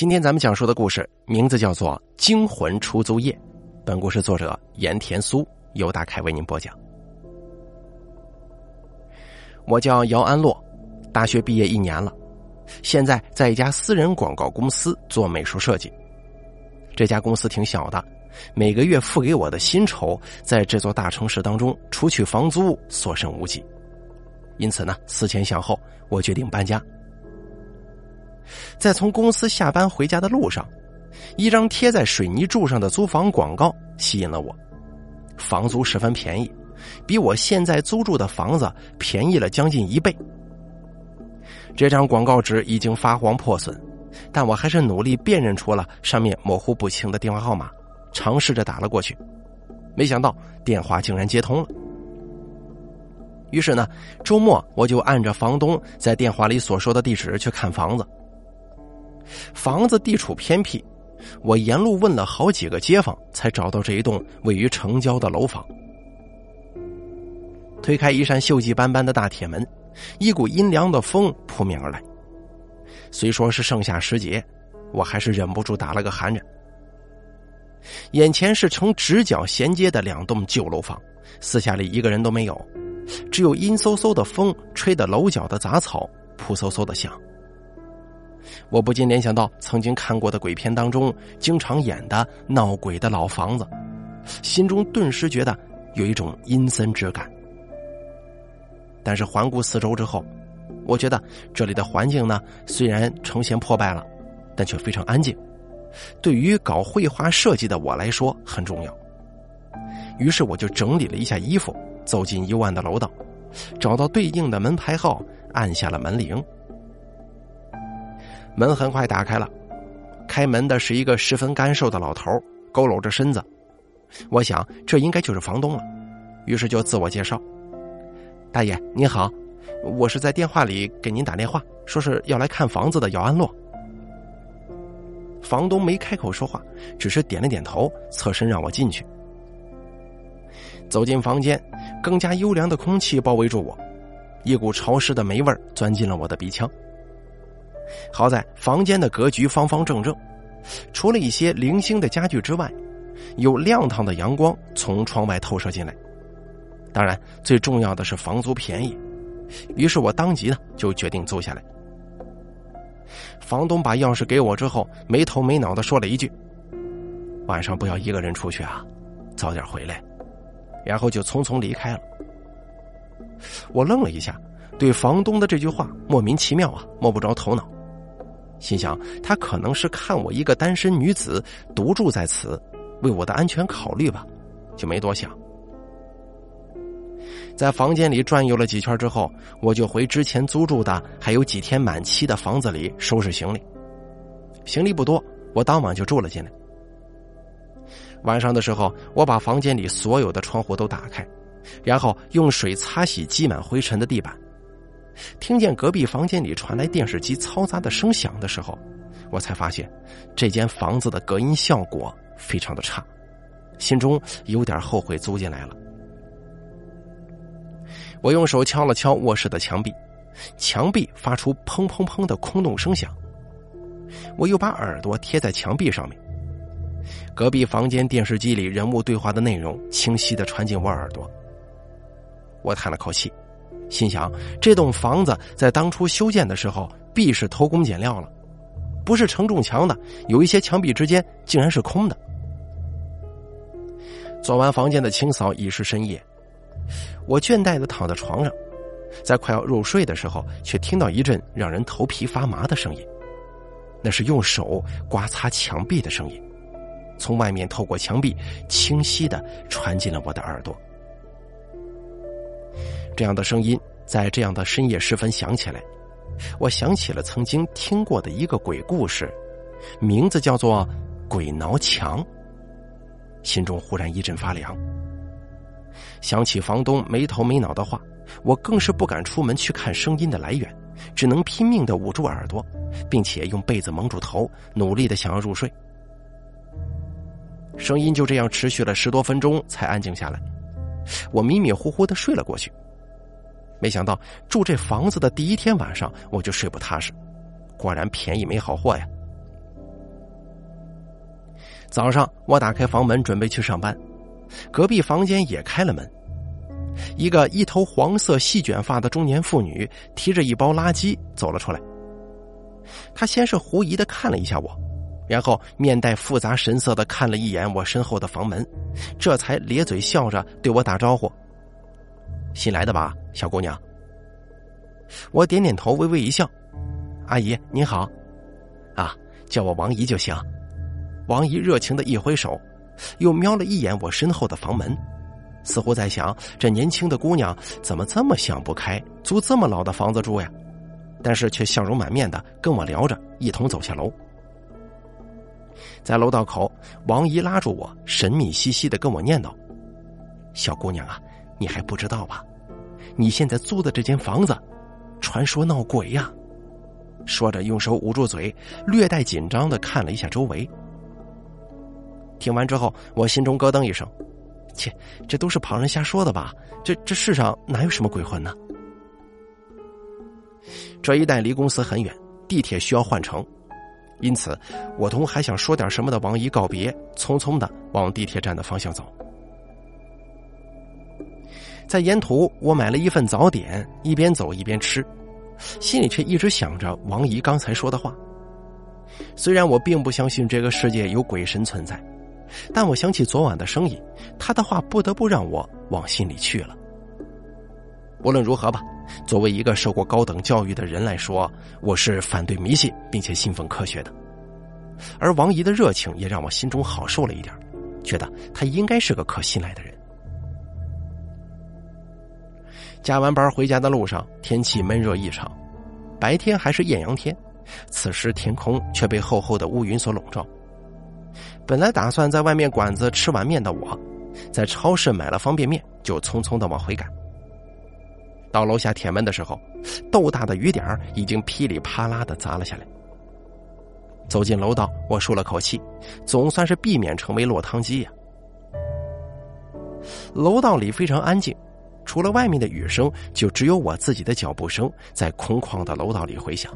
今天咱们讲述的故事名字叫做《惊魂出租夜》，本故事作者盐田苏由大凯为您播讲。我叫姚安洛，大学毕业一年了，现在在一家私人广告公司做美术设计。这家公司挺小的，每个月付给我的薪酬在这座大城市当中，除去房租，所剩无几。因此呢，思前想后，我决定搬家。在从公司下班回家的路上，一张贴在水泥柱上的租房广告吸引了我。房租十分便宜，比我现在租住的房子便宜了将近一倍。这张广告纸已经发黄破损，但我还是努力辨认出了上面模糊不清的电话号码，尝试着打了过去。没想到电话竟然接通了。于是呢，周末我就按着房东在电话里所说的地址去看房子。房子地处偏僻，我沿路问了好几个街坊，才找到这一栋位于城郊的楼房。推开一扇锈迹斑斑的大铁门，一股阴凉的风扑面而来。虽说是盛夏时节，我还是忍不住打了个寒颤。眼前是呈直角衔接的两栋旧楼房，四下里一个人都没有，只有阴飕飕的风吹得楼角的杂草扑嗖嗖的响。我不禁联想到曾经看过的鬼片当中经常演的闹鬼的老房子，心中顿时觉得有一种阴森之感。但是环顾四周之后，我觉得这里的环境呢虽然呈现破败了，但却非常安静，对于搞绘画设计的我来说很重要。于是我就整理了一下衣服，走进幽暗的楼道，找到对应的门牌号，按下了门铃。门很快打开了，开门的是一个十分干瘦的老头，佝偻着身子。我想这应该就是房东了，于是就自我介绍：“大爷您好，我是在电话里给您打电话，说是要来看房子的姚安洛。”房东没开口说话，只是点了点头，侧身让我进去。走进房间，更加优良的空气包围住我，一股潮湿的霉味钻进了我的鼻腔。好在房间的格局方方正正，除了一些零星的家具之外，有亮堂的阳光从窗外透射进来。当然，最重要的是房租便宜，于是我当即呢就决定租下来。房东把钥匙给我之后，没头没脑的说了一句：“晚上不要一个人出去啊，早点回来。”然后就匆匆离开了。我愣了一下，对房东的这句话莫名其妙啊，摸不着头脑。心想，他可能是看我一个单身女子独住在此，为我的安全考虑吧，就没多想。在房间里转悠了几圈之后，我就回之前租住的还有几天满期的房子里收拾行李。行李不多，我当晚就住了进来。晚上的时候，我把房间里所有的窗户都打开，然后用水擦洗积满灰尘的地板。听见隔壁房间里传来电视机嘈杂的声响的时候，我才发现这间房子的隔音效果非常的差，心中有点后悔租进来了。我用手敲了敲卧室的墙壁，墙壁发出砰砰砰的空洞声响。我又把耳朵贴在墙壁上面，隔壁房间电视机里人物对话的内容清晰的传进我耳朵。我叹了口气。心想，这栋房子在当初修建的时候必是偷工减料了，不是承重墙的，有一些墙壁之间竟然是空的。做完房间的清扫已是深夜，我倦怠的躺在床上，在快要入睡的时候，却听到一阵让人头皮发麻的声音，那是用手刮擦墙壁的声音，从外面透过墙壁清晰的传进了我的耳朵。这样的声音在这样的深夜时分响起来，我想起了曾经听过的一个鬼故事，名字叫做《鬼挠墙》。心中忽然一阵发凉。想起房东没头没脑的话，我更是不敢出门去看声音的来源，只能拼命的捂住耳朵，并且用被子蒙住头，努力的想要入睡。声音就这样持续了十多分钟，才安静下来。我迷迷糊糊的睡了过去。没想到住这房子的第一天晚上，我就睡不踏实。果然便宜没好货呀！早上我打开房门准备去上班，隔壁房间也开了门。一个一头黄色细卷发的中年妇女提着一包垃圾走了出来。她先是狐疑的看了一下我，然后面带复杂神色的看了一眼我身后的房门，这才咧嘴笑着对我打招呼：“新来的吧，小姑娘？”我点点头，微微一笑：“阿姨您好，啊，叫我王姨就行。”王姨热情的一挥手，又瞄了一眼我身后的房门。似乎在想，这年轻的姑娘怎么这么想不开，租这么老的房子住呀？但是却笑容满面的跟我聊着，一同走下楼。在楼道口，王姨拉住我，神秘兮兮的跟我念叨：“小姑娘啊，你还不知道吧？你现在租的这间房子，传说闹鬼呀！”说着，用手捂住嘴，略带紧张的看了一下周围。听完之后，我心中咯噔一声。切，这都是旁人瞎说的吧？这这世上哪有什么鬼魂呢？这一带离公司很远，地铁需要换乘，因此我同还想说点什么的王姨告别，匆匆的往地铁站的方向走。在沿途，我买了一份早点，一边走一边吃，心里却一直想着王姨刚才说的话。虽然我并不相信这个世界有鬼神存在。但我想起昨晚的声音，他的话不得不让我往心里去了。无论如何吧，作为一个受过高等教育的人来说，我是反对迷信并且信奉科学的。而王姨的热情也让我心中好受了一点，觉得她应该是个可信赖的人。加完班回家的路上，天气闷热异常，白天还是艳阳天，此时天空却被厚厚的乌云所笼罩。本来打算在外面馆子吃碗面的我，在超市买了方便面，就匆匆的往回赶。到楼下铁门的时候，豆大的雨点已经噼里啪啦的砸了下来。走进楼道，我舒了口气，总算是避免成为落汤鸡呀。楼道里非常安静，除了外面的雨声，就只有我自己的脚步声在空旷的楼道里回响。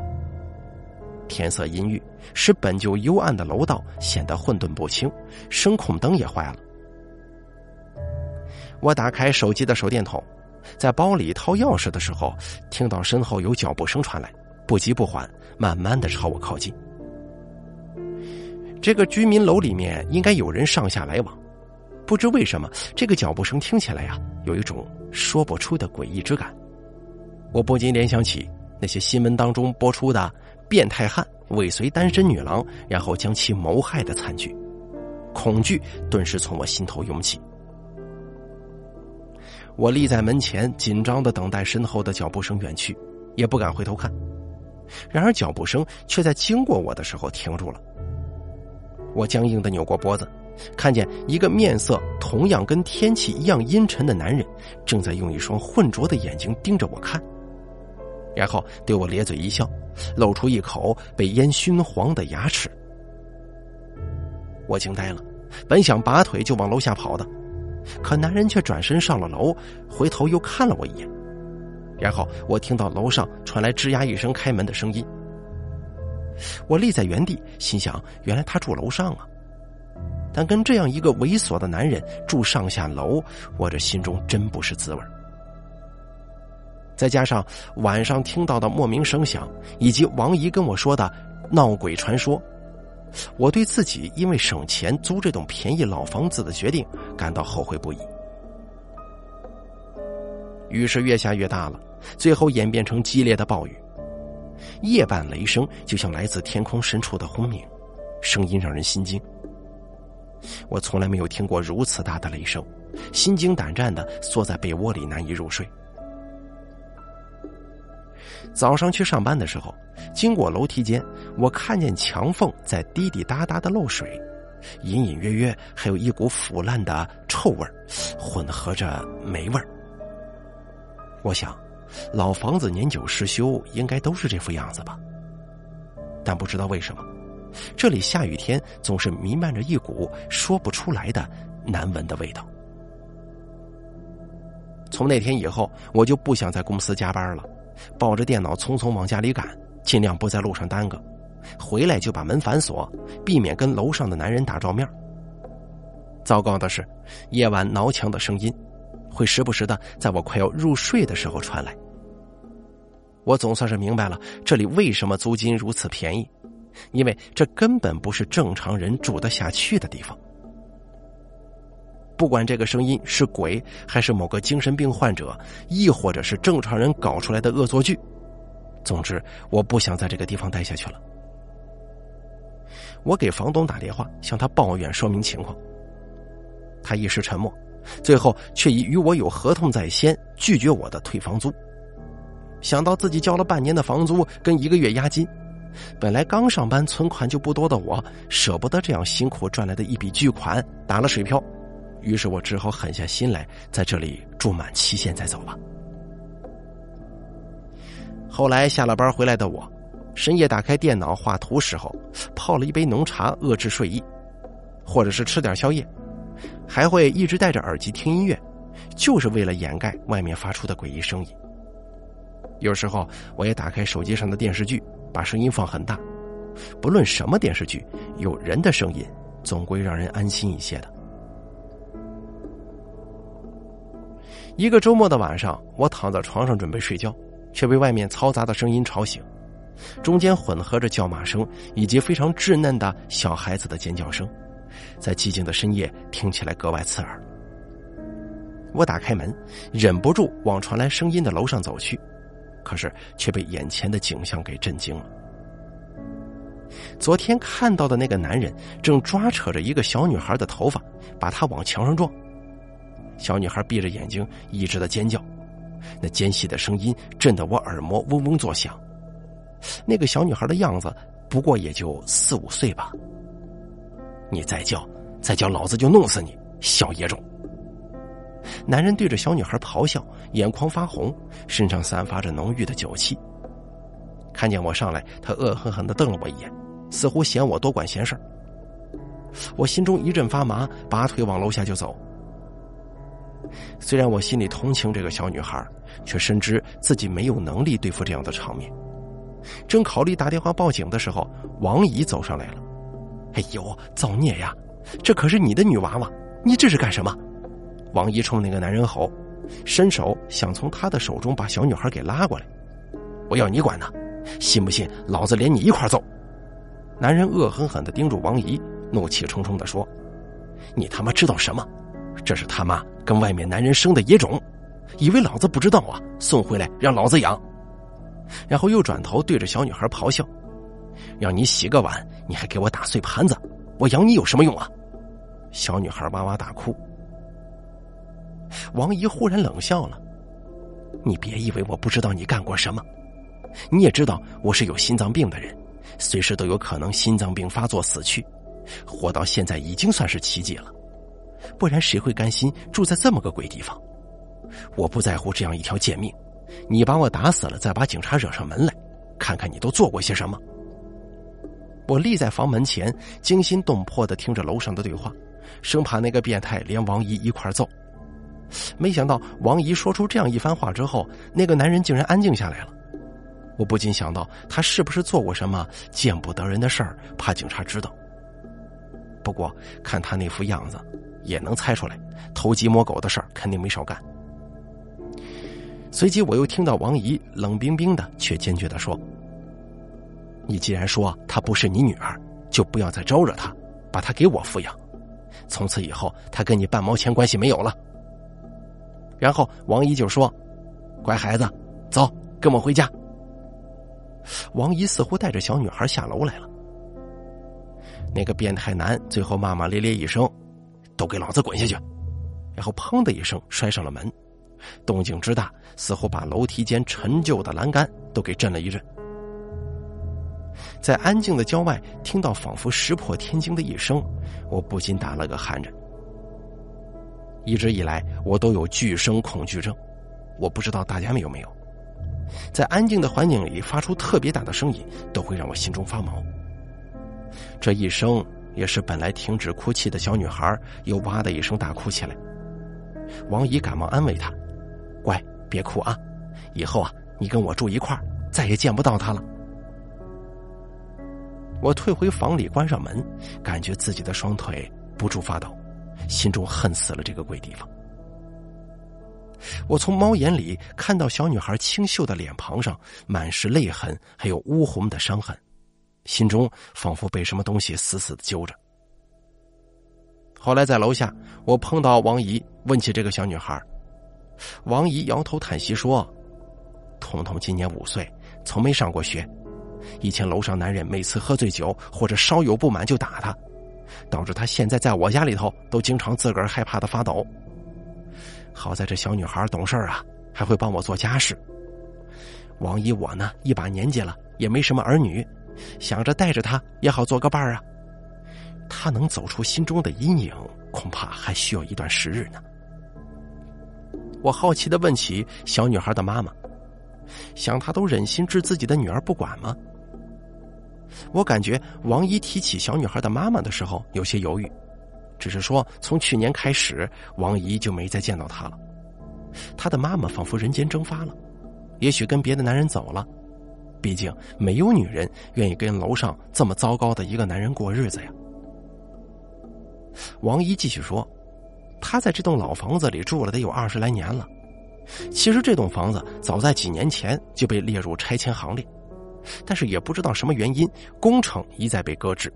天色阴郁，使本就幽暗的楼道显得混沌不清，声控灯也坏了。我打开手机的手电筒，在包里掏钥匙的时候，听到身后有脚步声传来，不急不缓，慢慢的朝我靠近。这个居民楼里面应该有人上下来往，不知为什么，这个脚步声听起来呀，有一种说不出的诡异之感。我不禁联想起那些新闻当中播出的。变态汉尾随单身女郎，然后将其谋害的惨剧，恐惧顿时从我心头涌起。我立在门前，紧张的等待身后的脚步声远去，也不敢回头看。然而脚步声却在经过我的时候停住了。我僵硬的扭过脖子，看见一个面色同样跟天气一样阴沉的男人，正在用一双浑浊的眼睛盯着我看。然后对我咧嘴一笑，露出一口被烟熏黄的牙齿。我惊呆了，本想拔腿就往楼下跑的，可男人却转身上了楼，回头又看了我一眼。然后我听到楼上传来吱呀一声开门的声音。我立在原地，心想：原来他住楼上啊！但跟这样一个猥琐的男人住上下楼，我这心中真不是滋味再加上晚上听到的莫名声响，以及王姨跟我说的闹鬼传说，我对自己因为省钱租这栋便宜老房子的决定感到后悔不已。雨是越下越大了，最后演变成激烈的暴雨。夜半雷声就像来自天空深处的轰鸣，声音让人心惊。我从来没有听过如此大的雷声，心惊胆战的缩在被窝里难以入睡。早上去上班的时候，经过楼梯间，我看见墙缝在滴滴答答的漏水，隐隐约约还有一股腐烂的臭味混合着霉味儿我想，老房子年久失修，应该都是这副样子吧。但不知道为什么，这里下雨天总是弥漫着一股说不出来的难闻的味道。从那天以后，我就不想在公司加班了。抱着电脑匆匆往家里赶，尽量不在路上耽搁。回来就把门反锁，避免跟楼上的男人打照面。糟糕的是，夜晚挠墙的声音会时不时的在我快要入睡的时候传来。我总算是明白了这里为什么租金如此便宜，因为这根本不是正常人住得下去的地方。不管这个声音是鬼，还是某个精神病患者，亦或者是正常人搞出来的恶作剧，总之，我不想在这个地方待下去了。我给房东打电话，向他抱怨说明情况。他一时沉默，最后却以与我有合同在先，拒绝我的退房租。想到自己交了半年的房租跟一个月押金，本来刚上班存款就不多的我，舍不得这样辛苦赚来的一笔巨款打了水漂。于是我只好狠下心来，在这里住满期限再走吧。后来下了班回来的我，深夜打开电脑画图时候，泡了一杯浓茶遏制睡意，或者是吃点宵夜，还会一直戴着耳机听音乐，就是为了掩盖外面发出的诡异声音。有时候我也打开手机上的电视剧，把声音放很大。不论什么电视剧，有人的声音总归让人安心一些的。一个周末的晚上，我躺在床上准备睡觉，却被外面嘈杂的声音吵醒，中间混合着叫骂声以及非常稚嫩的小孩子的尖叫声，在寂静的深夜听起来格外刺耳。我打开门，忍不住往传来声音的楼上走去，可是却被眼前的景象给震惊了。昨天看到的那个男人正抓扯着一个小女孩的头发，把她往墙上撞。小女孩闭着眼睛，一直在尖叫，那尖细的声音震得我耳膜嗡嗡作响。那个小女孩的样子不过也就四五岁吧。你再叫，再叫，老子就弄死你，小野种！男人对着小女孩咆哮，眼眶发红，身上散发着浓郁的酒气。看见我上来，他恶狠狠的瞪了我一眼，似乎嫌我多管闲事我心中一阵发麻，拔腿往楼下就走。虽然我心里同情这个小女孩，却深知自己没有能力对付这样的场面。正考虑打电话报警的时候，王姨走上来了。“哎呦，造孽呀！这可是你的女娃娃，你这是干什么？”王姨冲那个男人吼，伸手想从他的手中把小女孩给拉过来。“我要你管呢！信不信老子连你一块揍？”男人恶狠狠的盯住王姨，怒气冲冲的说：“你他妈知道什么？这是他妈！”跟外面男人生的野种，以为老子不知道啊？送回来让老子养，然后又转头对着小女孩咆哮：“让你洗个碗，你还给我打碎盘子，我养你有什么用啊？”小女孩哇哇大哭。王姨忽然冷笑了：“你别以为我不知道你干过什么，你也知道我是有心脏病的人，随时都有可能心脏病发作死去，活到现在已经算是奇迹了。”不然谁会甘心住在这么个鬼地方？我不在乎这样一条贱命，你把我打死了，再把警察惹上门来，看看你都做过些什么。我立在房门前，惊心动魄的听着楼上的对话，生怕那个变态连王姨一块揍。没想到王姨说出这样一番话之后，那个男人竟然安静下来了。我不禁想到，他是不是做过什么见不得人的事儿，怕警察知道？不过看他那副样子。也能猜出来，偷鸡摸狗的事儿肯定没少干。随即，我又听到王姨冷冰冰的却坚决的说：“你既然说她不是你女儿，就不要再招惹她，把她给我抚养。从此以后，她跟你半毛钱关系没有了。”然后王姨就说：“乖孩子，走，跟我回家。”王姨似乎带着小女孩下楼来了。那个变态男最后骂骂咧咧一声。都给老子滚下去！然后砰的一声摔上了门，动静之大，似乎把楼梯间陈旧的栏杆都给震了一震。在安静的郊外听到仿佛石破天惊的一声，我不禁打了个寒颤。一直以来我都有巨声恐惧症，我不知道大家们有没有，在安静的环境里发出特别大的声音，都会让我心中发毛。这一声。也是本来停止哭泣的小女孩，又哇的一声大哭起来。王姨赶忙安慰她：“乖，别哭啊，以后啊，你跟我住一块儿，再也见不到她了。”我退回房里，关上门，感觉自己的双腿不住发抖，心中恨死了这个鬼地方。我从猫眼里看到小女孩清秀的脸庞上满是泪痕，还有乌红的伤痕，心中仿佛被什么东西死死的揪着。后来在楼下，我碰到王姨，问起这个小女孩，王姨摇头叹息说：“彤彤今年五岁，从没上过学。以前楼上男人每次喝醉酒或者稍有不满就打她，导致她现在在我家里头都经常自个儿害怕的发抖。好在这小女孩懂事啊，还会帮我做家事。王姨我呢一把年纪了，也没什么儿女，想着带着她也好做个伴儿啊。她能走出心中的阴影，恐怕还需要一段时日呢。我好奇的问起小女孩的妈妈，想她都忍心置自己的女儿不管吗？我感觉王姨提起小女孩的妈妈的时候有些犹豫，只是说从去年开始，王姨就没再见到她了。她的妈妈仿佛人间蒸发了，也许跟别的男人走了。毕竟没有女人愿意跟楼上这么糟糕的一个男人过日子呀。王姨继续说：“她在这栋老房子里住了得有二十来年了。其实这栋房子早在几年前就被列入拆迁行列。”但是也不知道什么原因，工程一再被搁置，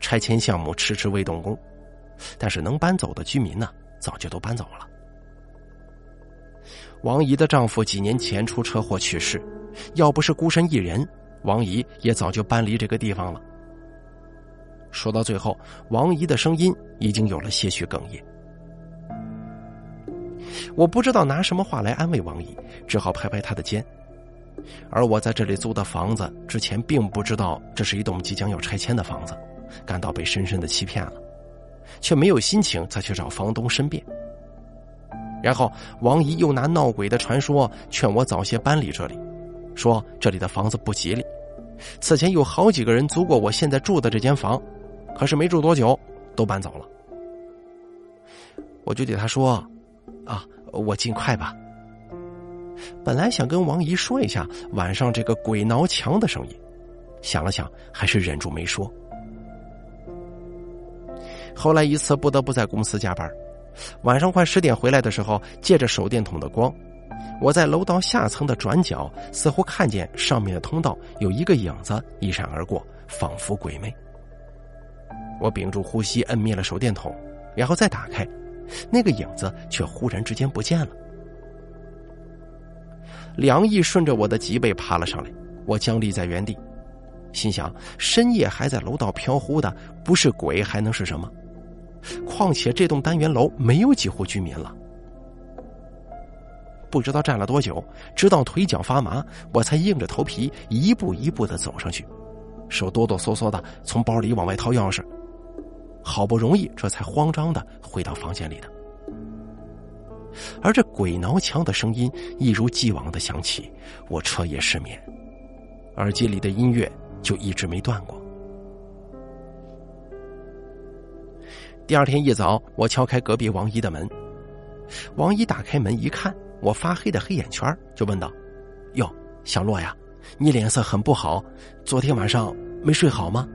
拆迁项目迟迟未动工。但是能搬走的居民呢，早就都搬走了。王姨的丈夫几年前出车祸去世，要不是孤身一人，王姨也早就搬离这个地方了。说到最后，王姨的声音已经有了些许哽咽。我不知道拿什么话来安慰王姨，只好拍拍她的肩。而我在这里租的房子，之前并不知道这是一栋即将要拆迁的房子，感到被深深的欺骗了，却没有心情再去找房东申辩。然后王姨又拿闹鬼的传说劝我早些搬离这里，说这里的房子不吉利，此前有好几个人租过我现在住的这间房，可是没住多久都搬走了。我就对他说：“啊，我尽快吧。”本来想跟王姨说一下晚上这个鬼挠墙的声音，想了想，还是忍住没说。后来一次不得不在公司加班，晚上快十点回来的时候，借着手电筒的光，我在楼道下层的转角，似乎看见上面的通道有一个影子一闪而过，仿佛鬼魅。我屏住呼吸，摁灭了手电筒，然后再打开，那个影子却忽然之间不见了。凉意顺着我的脊背爬了上来，我僵立在原地，心想：深夜还在楼道飘忽的，不是鬼还能是什么？况且这栋单元楼没有几户居民了。不知道站了多久，直到腿脚发麻，我才硬着头皮一步一步的走上去，手哆哆嗦嗦的从包里往外掏钥匙，好不容易这才慌张的回到房间里的。而这鬼挠墙的声音一如既往的响起，我彻夜失眠，耳机里的音乐就一直没断过。第二天一早，我敲开隔壁王姨的门，王姨打开门一看我发黑的黑眼圈，就问道：“哟，小洛呀，你脸色很不好，昨天晚上没睡好吗？”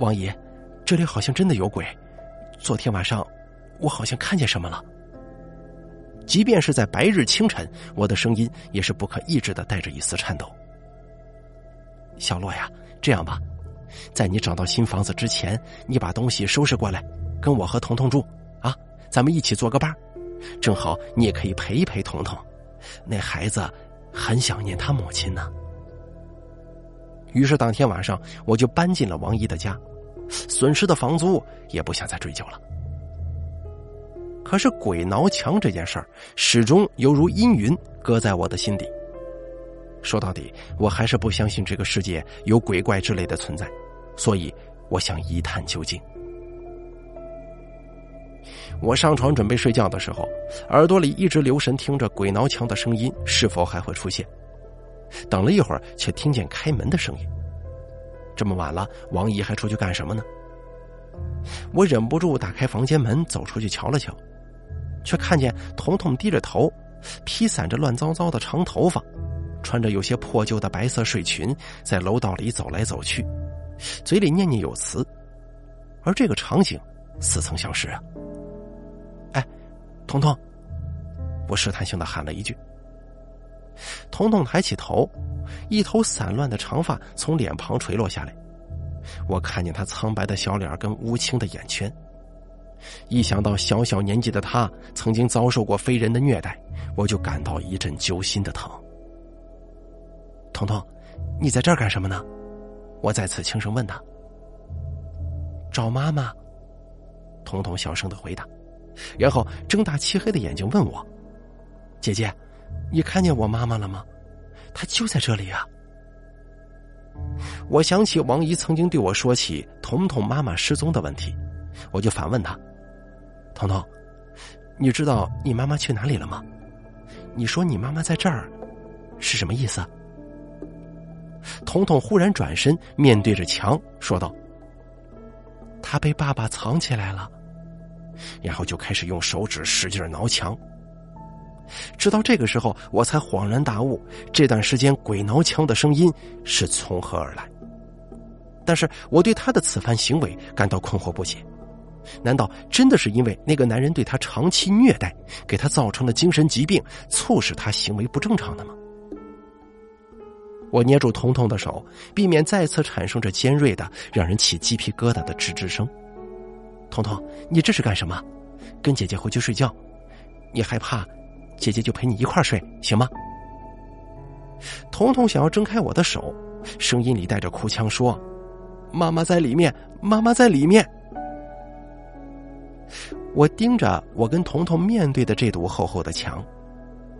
王姨，这里好像真的有鬼，昨天晚上我好像看见什么了。即便是在白日清晨，我的声音也是不可抑制的带着一丝颤抖。小洛呀，这样吧，在你找到新房子之前，你把东西收拾过来，跟我和彤彤住啊，咱们一起做个伴正好你也可以陪一陪彤彤，那孩子很想念他母亲呢。于是当天晚上，我就搬进了王姨的家，损失的房租也不想再追究了。可是鬼挠墙这件事儿，始终犹如阴云搁在我的心底。说到底，我还是不相信这个世界有鬼怪之类的存在，所以我想一探究竟。我上床准备睡觉的时候，耳朵里一直留神听着鬼挠墙的声音是否还会出现。等了一会儿，却听见开门的声音。这么晚了，王姨还出去干什么呢？我忍不住打开房间门，走出去瞧了瞧。却看见彤彤低着头，披散着乱糟糟的长头发，穿着有些破旧的白色睡裙，在楼道里走来走去，嘴里念念有词。而这个场景似曾相识啊！哎，彤彤，我试探性的喊了一句。彤彤抬起头，一头散乱的长发从脸庞垂落下来，我看见他苍白的小脸跟乌青的眼圈。一想到小小年纪的他曾经遭受过非人的虐待，我就感到一阵揪心的疼。彤彤，你在这儿干什么呢？我再次轻声问他。找妈妈。彤彤小声的回答，然后睁大漆黑的眼睛问我：“姐姐，你看见我妈妈了吗？她就在这里啊。”我想起王姨曾经对我说起彤彤妈妈失踪的问题，我就反问她：“彤彤，你知道你妈妈去哪里了吗？你说你妈妈在这儿，是什么意思？”彤彤忽然转身，面对着墙说道：“他被爸爸藏起来了。”然后就开始用手指使劲挠墙。直到这个时候，我才恍然大悟，这段时间鬼挠墙的声音是从何而来。但是我对他的此番行为感到困惑不解，难道真的是因为那个男人对他长期虐待，给他造成了精神疾病，促使他行为不正常的吗？我捏住彤彤的手，避免再次产生这尖锐的、让人起鸡皮疙瘩的吱吱声。彤彤，你这是干什么？跟姐姐回去睡觉。你害怕，姐姐就陪你一块睡，行吗？彤彤想要挣开我的手，声音里带着哭腔说：“妈妈在里面，妈妈在里面。”我盯着我跟彤彤面对的这堵厚厚的墙，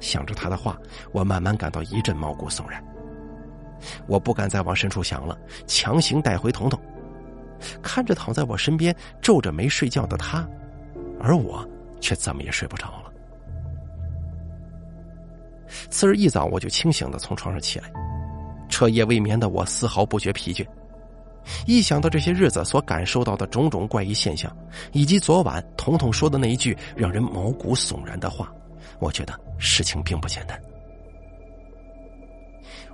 想着他的话，我慢慢感到一阵毛骨悚然。我不敢再往深处想了，强行带回彤彤，看着躺在我身边皱着眉睡觉的他，而我却怎么也睡不着了。次日一早，我就清醒的从床上起来，彻夜未眠的我丝毫不觉疲倦。一想到这些日子所感受到的种种怪异现象，以及昨晚彤彤说的那一句让人毛骨悚然的话，我觉得事情并不简单。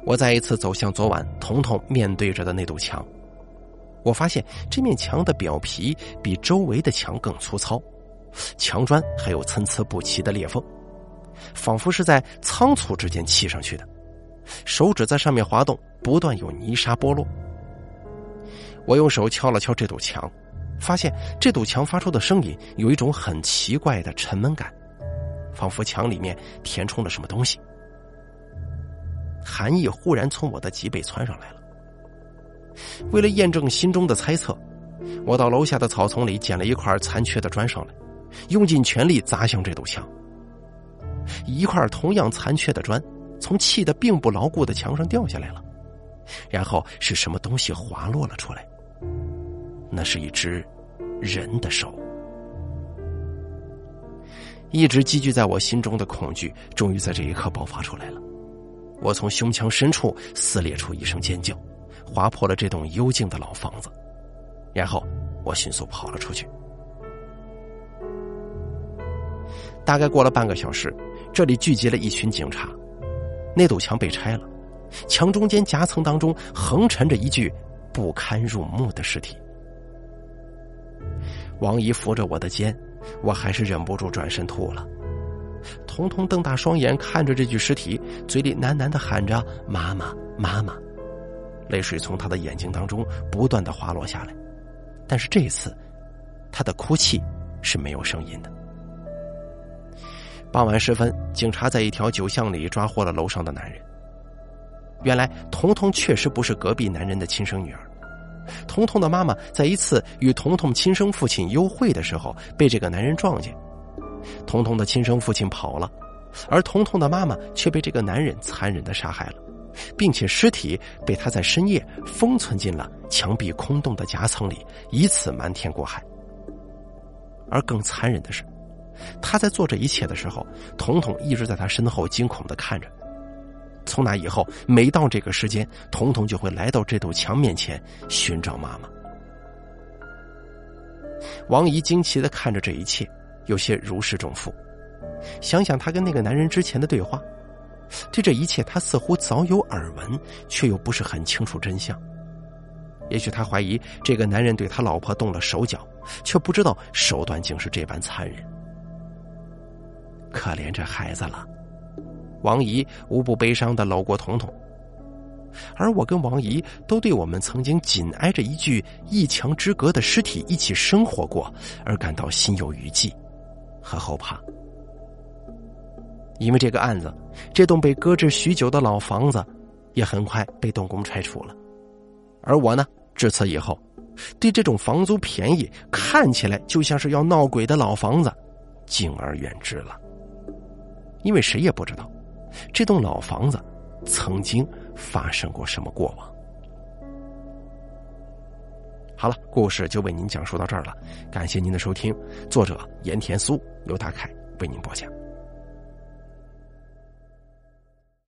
我再一次走向昨晚彤彤面对着的那堵墙，我发现这面墙的表皮比周围的墙更粗糙，墙砖还有参差不齐的裂缝，仿佛是在仓促之间砌上去的。手指在上面滑动，不断有泥沙剥落。我用手敲了敲这堵墙，发现这堵墙发出的声音有一种很奇怪的沉闷感，仿佛墙里面填充了什么东西。寒意忽然从我的脊背窜上来了。为了验证心中的猜测，我到楼下的草丛里捡了一块残缺的砖上来，用尽全力砸向这堵墙。一块同样残缺的砖从砌的并不牢固的墙上掉下来了，然后是什么东西滑落了出来？那是一只人的手。一直积聚在我心中的恐惧，终于在这一刻爆发出来了。我从胸腔深处撕裂出一声尖叫，划破了这栋幽静的老房子，然后我迅速跑了出去。大概过了半个小时，这里聚集了一群警察。那堵墙被拆了，墙中间夹层当中横陈着一具不堪入目的尸体。王姨扶着我的肩，我还是忍不住转身吐了。彤彤瞪大双眼看着这具尸体，嘴里喃喃的喊着“妈妈，妈妈”，泪水从他的眼睛当中不断的滑落下来。但是这一次，他的哭泣是没有声音的。傍晚时分，警察在一条酒巷里抓获了楼上的男人。原来，彤彤确实不是隔壁男人的亲生女儿。彤彤的妈妈在一次与彤彤亲生父亲幽会的时候，被这个男人撞见。彤彤的亲生父亲跑了，而彤彤的妈妈却被这个男人残忍的杀害了，并且尸体被他在深夜封存进了墙壁空洞的夹层里，以此瞒天过海。而更残忍的是，他在做这一切的时候，彤彤一直在他身后惊恐的看着。从那以后，每到这个时间，彤彤就会来到这堵墙面前寻找妈妈。王姨惊奇的看着这一切。有些如释重负，想想他跟那个男人之前的对话，对这一切他似乎早有耳闻，却又不是很清楚真相。也许他怀疑这个男人对他老婆动了手脚，却不知道手段竟是这般残忍。可怜这孩子了，王姨无不悲伤的搂过彤彤，而我跟王姨都对我们曾经紧挨着一具一墙之隔的尸体一起生活过而感到心有余悸和后怕。因为这个案子，这栋被搁置许久的老房子也很快被动工拆除了，而我呢，至此以后，对这种房租便宜、看起来就像是要闹鬼的老房子，敬而远之了。因为谁也不知道，这栋老房子曾经发生过什么过往。好了，故事就为您讲述到这儿了，感谢您的收听。作者盐田苏，由大凯为您播讲。